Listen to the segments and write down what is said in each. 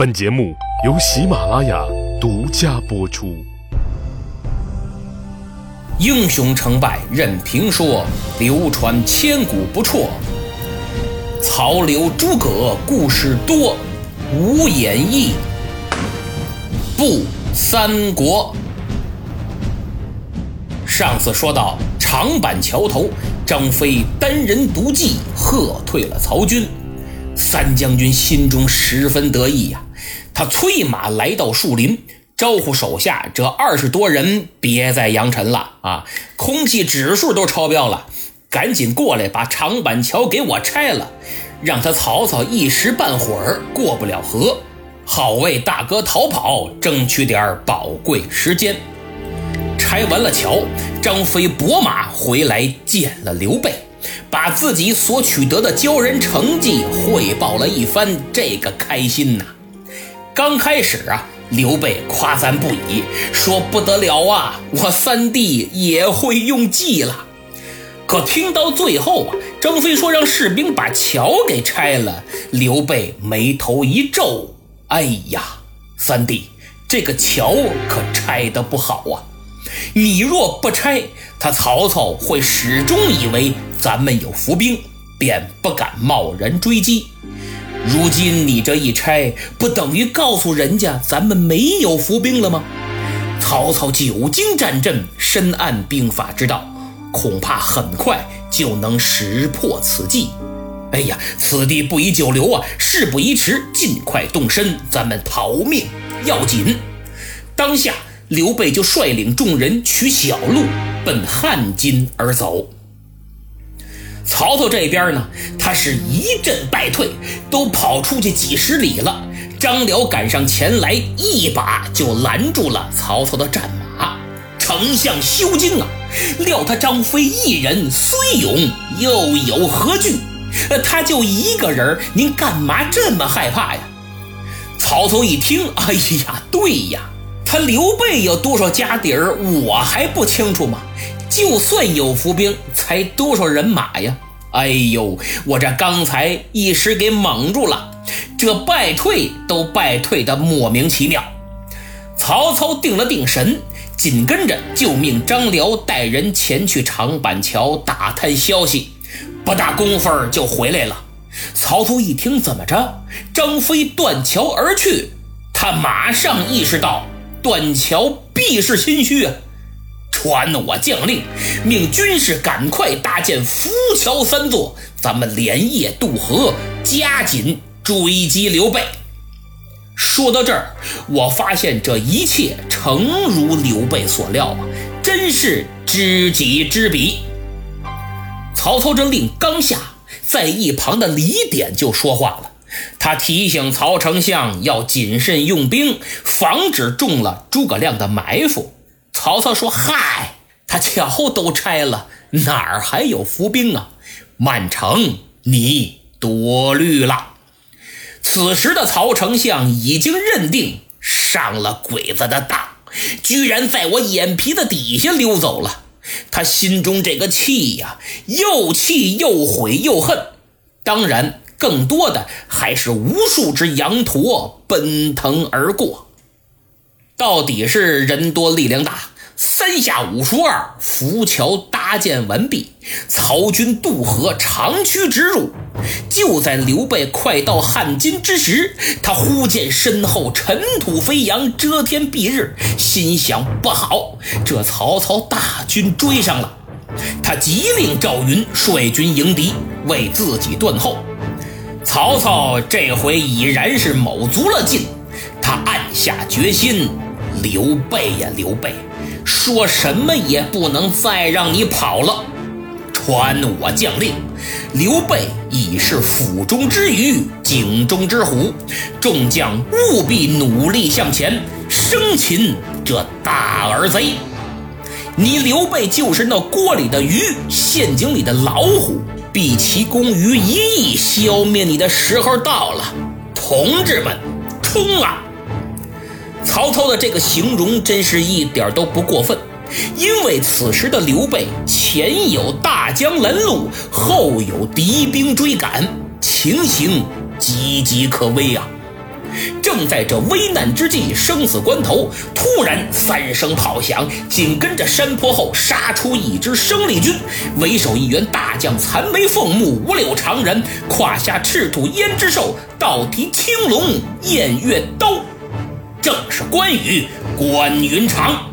本节目由喜马拉雅独家播出。英雄成败任评说，流传千古不辍。曹刘诸葛故事多，无演义不三国。上次说到长板桥头，张飞单人独骑，喝退了曹军。三将军心中十分得意呀。他催马来到树林，招呼手下这二十多人别再扬尘了啊！空气指数都超标了，赶紧过来把长板桥给我拆了，让他曹操一时半会儿过不了河，好为大哥逃跑争取点宝贵时间。拆完了桥，张飞拨马回来见了刘备，把自己所取得的骄人成绩汇报了一番，这个开心呐！刚开始啊，刘备夸赞不已，说不得了啊，我三弟也会用计了。可听到最后啊，张飞说让士兵把桥给拆了，刘备眉头一皱，哎呀，三弟，这个桥可拆得不好啊！你若不拆，他曹操会始终以为咱们有伏兵，便不敢贸然追击。如今你这一拆，不等于告诉人家咱们没有伏兵了吗？曹操久经战阵，深谙兵法之道，恐怕很快就能识破此计。哎呀，此地不宜久留啊！事不宜迟，尽快动身，咱们逃命要紧。当下，刘备就率领众人取小路，奔汉津而走。曹操这边呢，他是一阵败退，都跑出去几十里了。张辽赶上前来，一把就拦住了曹操的战马。丞相休惊啊！料他张飞一人虽勇，又有何惧？他就一个人，您干嘛这么害怕呀？曹操一听，哎呀，对呀，他刘备有多少家底儿，我还不清楚吗？就算有伏兵，才多少人马呀？哎呦，我这刚才一时给蒙住了，这败退都败退的莫名其妙。曹操定了定神，紧跟着就命张辽带人前去长板桥打探消息，不大功夫就回来了。曹操一听，怎么着？张飞断桥而去，他马上意识到断桥必是心虚啊。传我将令，命军士赶快搭建浮桥三座，咱们连夜渡河，加紧追击刘备。说到这儿，我发现这一切诚如刘备所料啊，真是知己知彼。曹操这令刚下，在一旁的李典就说话了，他提醒曹丞相要谨慎用兵，防止中了诸葛亮的埋伏。曹操说：“嗨，他桥都拆了，哪儿还有伏兵啊？满城，你多虑了。”此时的曹丞相已经认定上了鬼子的当，居然在我眼皮子底下溜走了。他心中这个气呀，又气又悔又恨，当然更多的还是无数只羊驼奔腾而过。到底是人多力量大。三下五除二，浮桥搭建完毕，曹军渡河，长驱直入。就在刘备快到汉津之时，他忽见身后尘土飞扬，遮天蔽日，心想不好，这曹操大军追上了。他急令赵云率军迎敌，为自己断后。曹操这回已然是卯足了劲，他暗下决心：刘备呀，刘备！说什么也不能再让你跑了！传我将令，刘备已是府中之鱼，井中之虎，众将务必努力向前，生擒这大耳贼。你刘备就是那锅里的鱼，陷阱里的老虎，毕其功于一役，消灭你的时候到了，同志们，冲啊！曹操的这个形容真是一点都不过分，因为此时的刘备前有大江拦路，后有敌兵追赶，情形岌岌可危啊！正在这危难之际、生死关头，突然三声炮响，紧跟着山坡后杀出一支生力军，为首一员大将残眉凤目、五柳长髯，胯下赤兔胭脂兽，倒提青龙偃月刀，正是关羽关云长。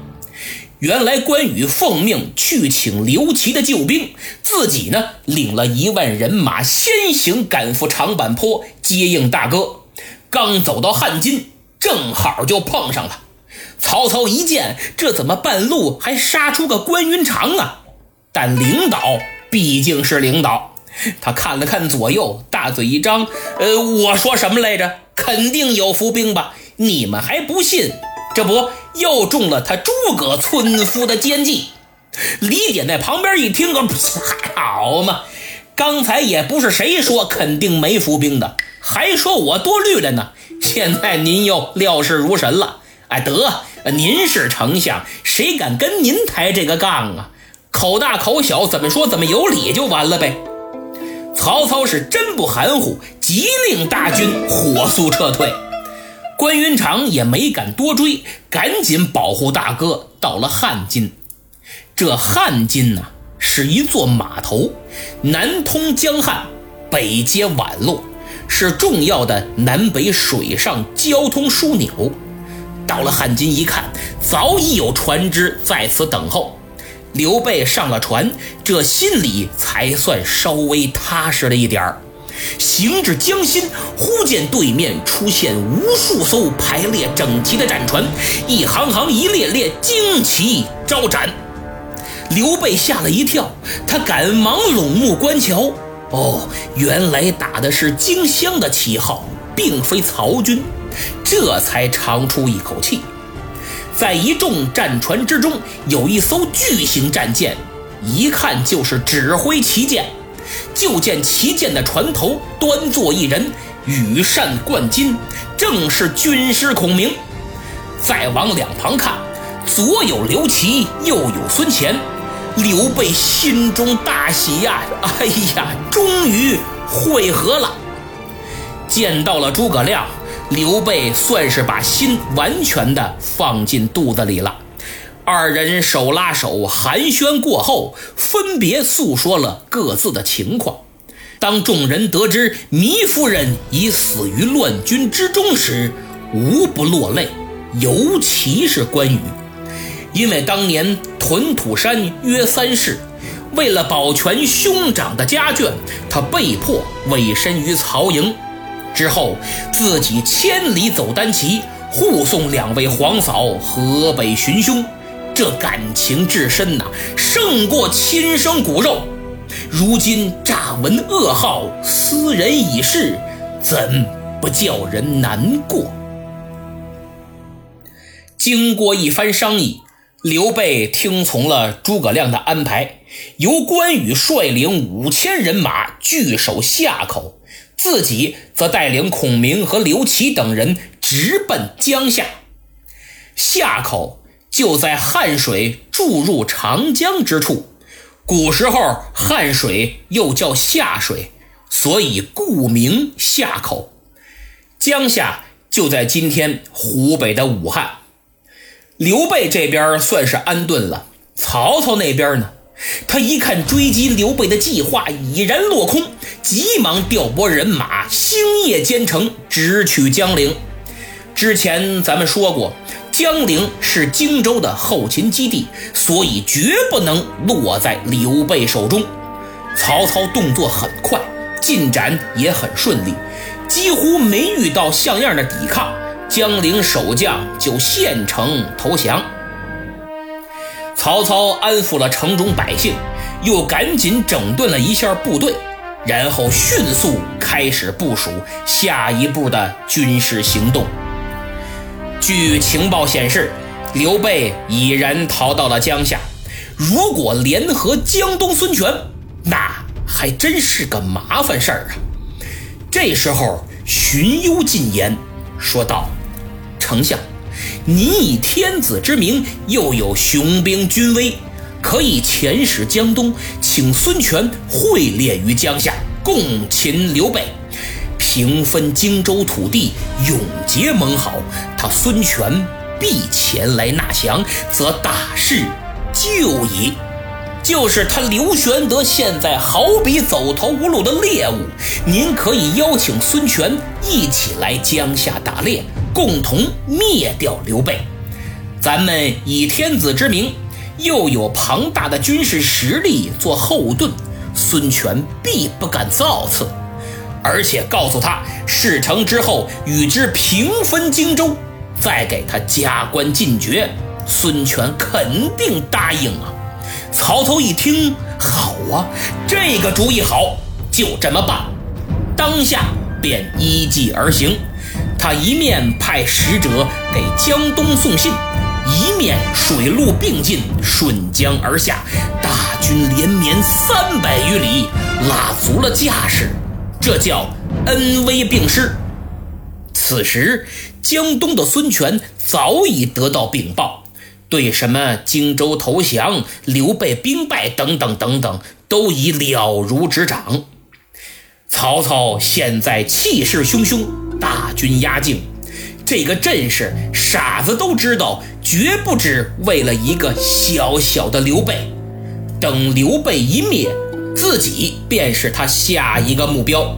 原来关羽奉命去请刘琦的救兵，自己呢领了一万人马先行赶赴长坂坡接应大哥。刚走到汉津，正好就碰上了。曹操一见，这怎么半路还杀出个关云长啊？但领导毕竟是领导，他看了看左右，大嘴一张：“呃，我说什么来着？肯定有伏兵吧？你们还不信？这不。”又中了他诸葛村夫的奸计，李典在旁边一听，个好嘛！刚才也不是谁说肯定没伏兵的，还说我多虑了呢。现在您又料事如神了，哎，得，您是丞相，谁敢跟您抬这个杠啊？口大口小，怎么说怎么有理就完了呗。曹操是真不含糊，急令大军火速撤退。关云长也没敢多追，赶紧保护大哥到了汉津。这汉津呢，是一座码头，南通江汉，北接宛洛，是重要的南北水上交通枢纽。到了汉津一看，早已有船只在此等候。刘备上了船，这心里才算稍微踏实了一点儿。行至江心，忽见对面出现无数艘排列整齐的战船，一行行、一列列，旌旗招展。刘备吓了一跳，他赶忙拢目观瞧。哦，原来打的是荆襄的旗号，并非曹军。这才长出一口气。在一众战船之中，有一艘巨型战舰，一看就是指挥旗舰。就见旗舰的船头端坐一人，羽扇纶巾，正是军师孔明。再往两旁看，左有刘琦，右有孙乾。刘备心中大喜呀！哎呀，终于会合了。见到了诸葛亮，刘备算是把心完全的放进肚子里了。二人手拉手寒暄过后，分别诉说了各自的情况。当众人得知糜夫人已死于乱军之中时，无不落泪，尤其是关羽，因为当年屯土山约三世，为了保全兄长的家眷，他被迫委身于曹营。之后自己千里走单骑，护送两位皇嫂河北寻兄。这感情至深呐，胜过亲生骨肉。如今乍闻噩耗，斯人已逝，怎不叫人难过？经过一番商议，刘备听从了诸葛亮的安排，由关羽率领五千人马据守夏口，自己则带领孔明和刘琦等人直奔江夏。夏口。就在汉水注入长江之处，古时候汉水又叫夏水，所以故名夏口。江夏就在今天湖北的武汉。刘备这边算是安顿了，曹操那边呢？他一看追击刘备的计划已然落空，急忙调拨人马，星夜兼程，直取江陵。之前咱们说过。江陵是荆州的后勤基地，所以绝不能落在刘备手中。曹操动作很快，进展也很顺利，几乎没遇到像样的抵抗，江陵守将就献城投降。曹操安抚了城中百姓，又赶紧整顿了一下部队，然后迅速开始部署下一步的军事行动。据情报显示，刘备已然逃到了江夏。如果联合江东孙权，那还真是个麻烦事儿啊！这时候，荀攸进言说道：“丞相，您以天子之名，又有雄兵军威，可以遣使江东，请孙权会练于江夏，共擒刘备。”平分荆州土地，永结盟好，他孙权必前来纳降，则大事就矣。就是他刘玄德现在好比走投无路的猎物，您可以邀请孙权一起来江夏打猎，共同灭掉刘备。咱们以天子之名，又有庞大的军事实力做后盾，孙权必不敢造次。而且告诉他，事成之后与之平分荆州，再给他加官进爵，孙权肯定答应啊。曹操一听，好啊，这个主意好，就这么办。当下便依计而行。他一面派使者给江东送信，一面水陆并进，顺江而下，大军连绵三百余里，拉足了架势。这叫恩威并施。此时，江东的孙权早已得到禀报。对什么荆州投降、刘备兵败等等等等，都已了如指掌。曹操现在气势汹汹，大军压境，这个阵势傻子都知道，绝不止为了一个小小的刘备。等刘备一灭，自己便是他下一个目标。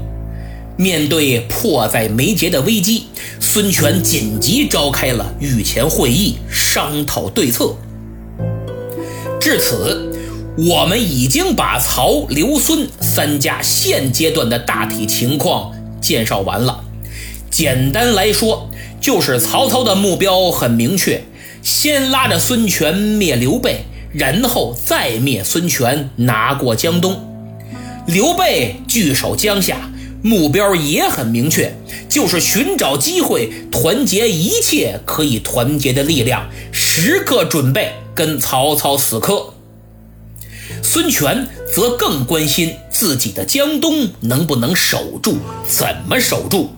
面对迫在眉睫的危机，孙权紧急召开了御前会议，商讨对策。至此，我们已经把曹、刘、孙三家现阶段的大体情况介绍完了。简单来说，就是曹操的目标很明确：先拉着孙权灭刘备，然后再灭孙权，拿过江东。刘备据守江夏。目标也很明确，就是寻找机会团结一切可以团结的力量，时刻准备跟曹操死磕。孙权则更关心自己的江东能不能守住，怎么守住？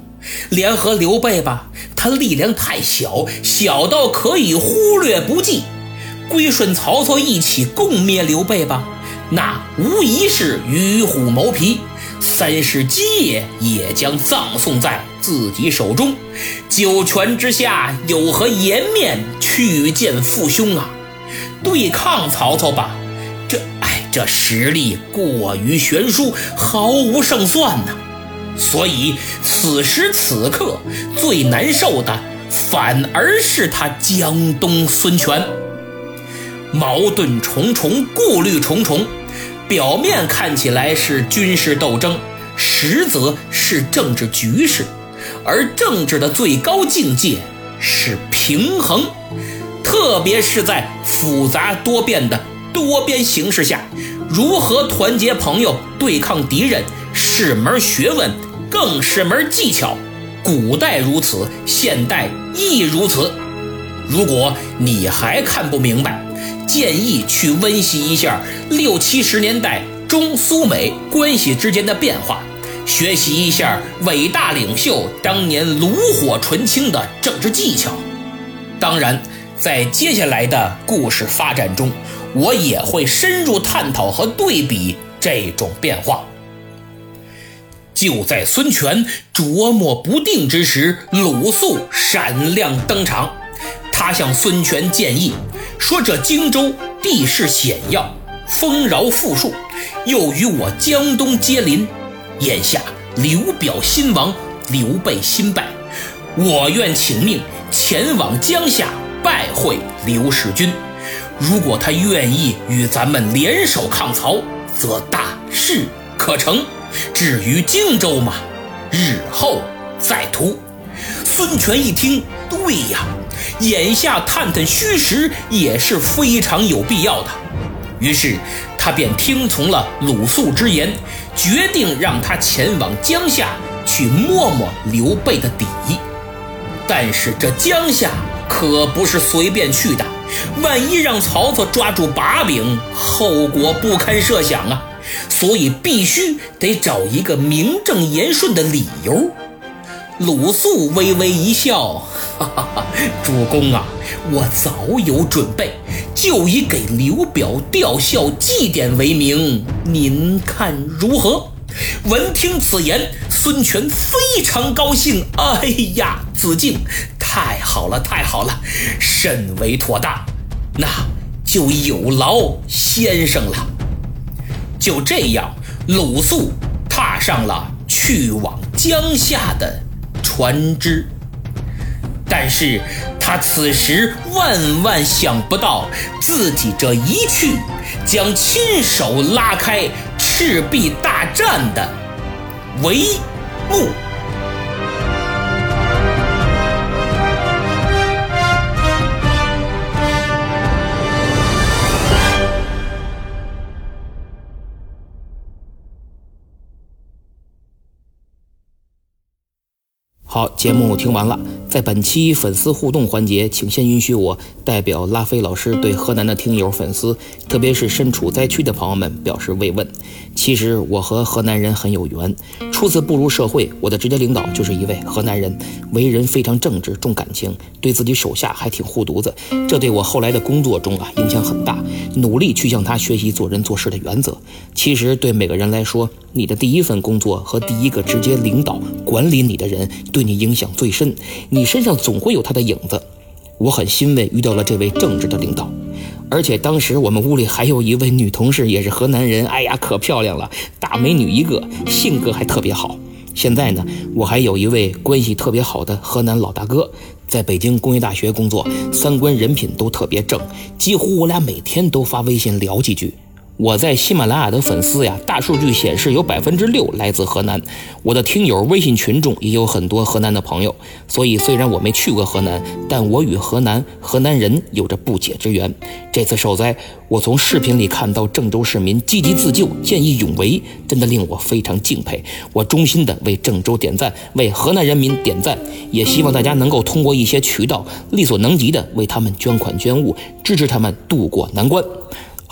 联合刘备吧，他力量太小，小到可以忽略不计；归顺曹操一起共灭刘备吧，那无疑是与虎谋皮。三世基业也将葬送在自己手中，九泉之下有何颜面去见父兄啊？对抗曹操吧，这哎，这实力过于悬殊，毫无胜算呐。所以此时此刻最难受的，反而是他江东孙权，矛盾重重，顾虑重重。表面看起来是军事斗争，实则是政治局势，而政治的最高境界是平衡。特别是在复杂多变的多边形势下，如何团结朋友对抗敌人，是门学问，更是门技巧。古代如此，现代亦如此。如果你还看不明白，建议去温习一下六七十年代中苏美关系之间的变化，学习一下伟大领袖当年炉火纯青的政治技巧。当然，在接下来的故事发展中，我也会深入探讨和对比这种变化。就在孙权琢磨不定之时，鲁肃闪亮登场。他向孙权建议说：“这荆州地势险要，丰饶富庶，又与我江东接邻。眼下刘表新亡，刘备新败，我愿请命前往江夏拜会刘使君。如果他愿意与咱们联手抗曹，则大事可成。至于荆州嘛，日后再图。”孙权一听，对呀。眼下探探虚实也是非常有必要的，于是他便听从了鲁肃之言，决定让他前往江夏去摸摸刘备的底。但是这江夏可不是随便去的，万一让曹操抓住把柄，后果不堪设想啊！所以必须得找一个名正言顺的理由。鲁肃微微一笑。哈哈，主公啊，我早有准备，就以给刘表吊孝祭奠为名，您看如何？闻听此言，孙权非常高兴。哎呀，子敬，太好了，太好了，甚为妥当，那就有劳先生了。就这样，鲁肃踏上了去往江夏的船只。但是他此时万万想不到，自己这一去，将亲手拉开。赤壁大战的帷幕。好，节目听完了。在本期粉丝互动环节，请先允许我代表拉菲老师对河南的听友、粉丝，特别是身处灾区的朋友们表示慰问。其实我和河南人很有缘，初次步入社会，我的直接领导就是一位河南人，为人非常正直、重感情，对自己手下还挺护犊子，这对我后来的工作中啊影响很大，努力去向他学习做人做事的原则。其实对每个人来说，你的第一份工作和第一个直接领导管理你的人，对你影响最深，你你身上总会有他的影子。我很欣慰遇到了这位正直的领导。而且当时我们屋里还有一位女同事，也是河南人，哎呀，可漂亮了，大美女一个，性格还特别好。现在呢，我还有一位关系特别好的河南老大哥，在北京工业大学工作，三观人品都特别正，几乎我俩每天都发微信聊几句。我在喜马拉雅的粉丝呀，大数据显示有百分之六来自河南。我的听友微信群中也有很多河南的朋友，所以虽然我没去过河南，但我与河南河南人有着不解之缘。这次受灾，我从视频里看到郑州市民积极自救、见义勇为，真的令我非常敬佩。我衷心的为郑州点赞，为河南人民点赞，也希望大家能够通过一些渠道，力所能及的为他们捐款捐物，支持他们渡过难关。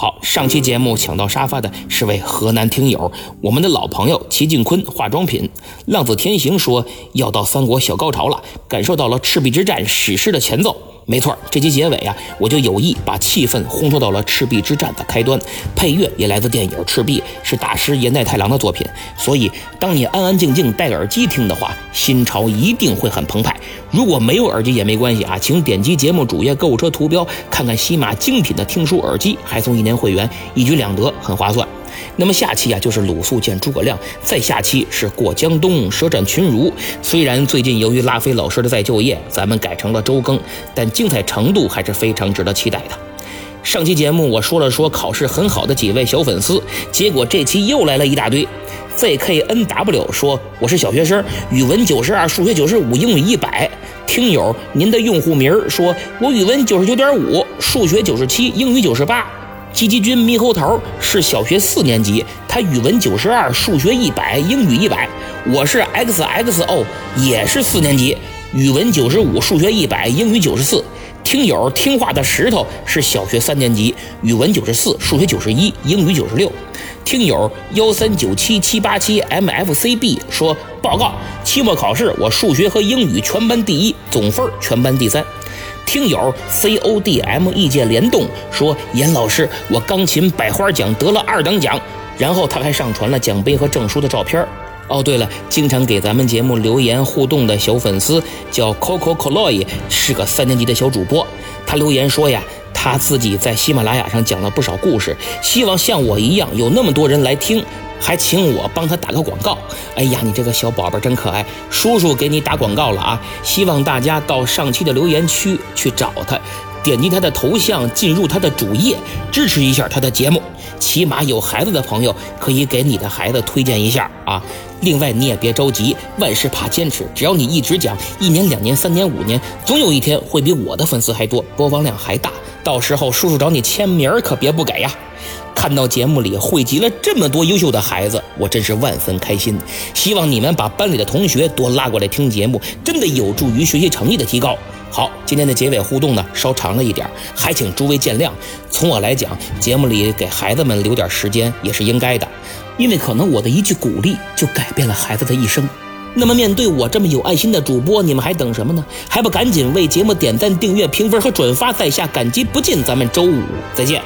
好，上期节目抢到沙发的是位河南听友，我们的老朋友齐静坤化妆品。浪子天行说要到三国小高潮了，感受到了赤壁之战史诗的前奏。没错，这集结尾啊，我就有意把气氛烘托到了赤壁之战的开端，配乐也来自电影《赤壁》，是大师岩代太郎的作品。所以，当你安安静静戴耳机听的话，心潮一定会很澎湃。如果没有耳机也没关系啊，请点击节目主页购物车图标，看看西马精品的听书耳机，还送一年会员，一举两得，很划算。那么下期啊，就是鲁肃见诸葛亮，再下期是过江东，舌战群儒。虽然最近由于拉菲老师的再就业，咱们改成了周更，但精彩程度还是非常值得期待的。上期节目我说了说考试很好的几位小粉丝，结果这期又来了一大堆。ZKNW 说我是小学生，语文九十二，数学九十五，英语一百。听友，您的用户名说我语文九十九点五，数学九十七，英语九十八。鸡鸡君猕猴桃是小学四年级，他语文九十二，数学一百，英语一百。我是 XXO，也是四年级，语文九十五，数学一百，英语九十四。听友听话的石头是小学三年级，语文九十四，数学九十一，英语九十六。听友幺三九七七八七 MFCB 说报告，期末考试我数学和英语全班第一，总分全班第三。听友 C O D M 意见联动说：“严老师，我钢琴百花奖得了二等奖。”然后他还上传了奖杯和证书的照片。哦，对了，经常给咱们节目留言互动的小粉丝叫 Coco Coloy，是个三年级的小主播。他留言说呀，他自己在喜马拉雅上讲了不少故事，希望像我一样有那么多人来听。还请我帮他打个广告。哎呀，你这个小宝贝真可爱，叔叔给你打广告了啊！希望大家到上期的留言区去找他，点击他的头像进入他的主页，支持一下他的节目。起码有孩子的朋友可以给你的孩子推荐一下啊。另外你也别着急，万事怕坚持，只要你一直讲，一年、两年、三年、五年，总有一天会比我的粉丝还多，播放量还大。到时候叔叔找你签名可别不给呀。看到节目里汇集了这么多优秀的孩子，我真是万分开心。希望你们把班里的同学多拉过来听节目，真的有助于学习成绩的提高。好，今天的结尾互动呢稍长了一点，还请诸位见谅。从我来讲，节目里给孩子们留点时间也是应该的，因为可能我的一句鼓励就改变了孩子的一生。那么面对我这么有爱心的主播，你们还等什么呢？还不赶紧为节目点赞、订阅、评分和转发，在下感激不尽。咱们周五再见。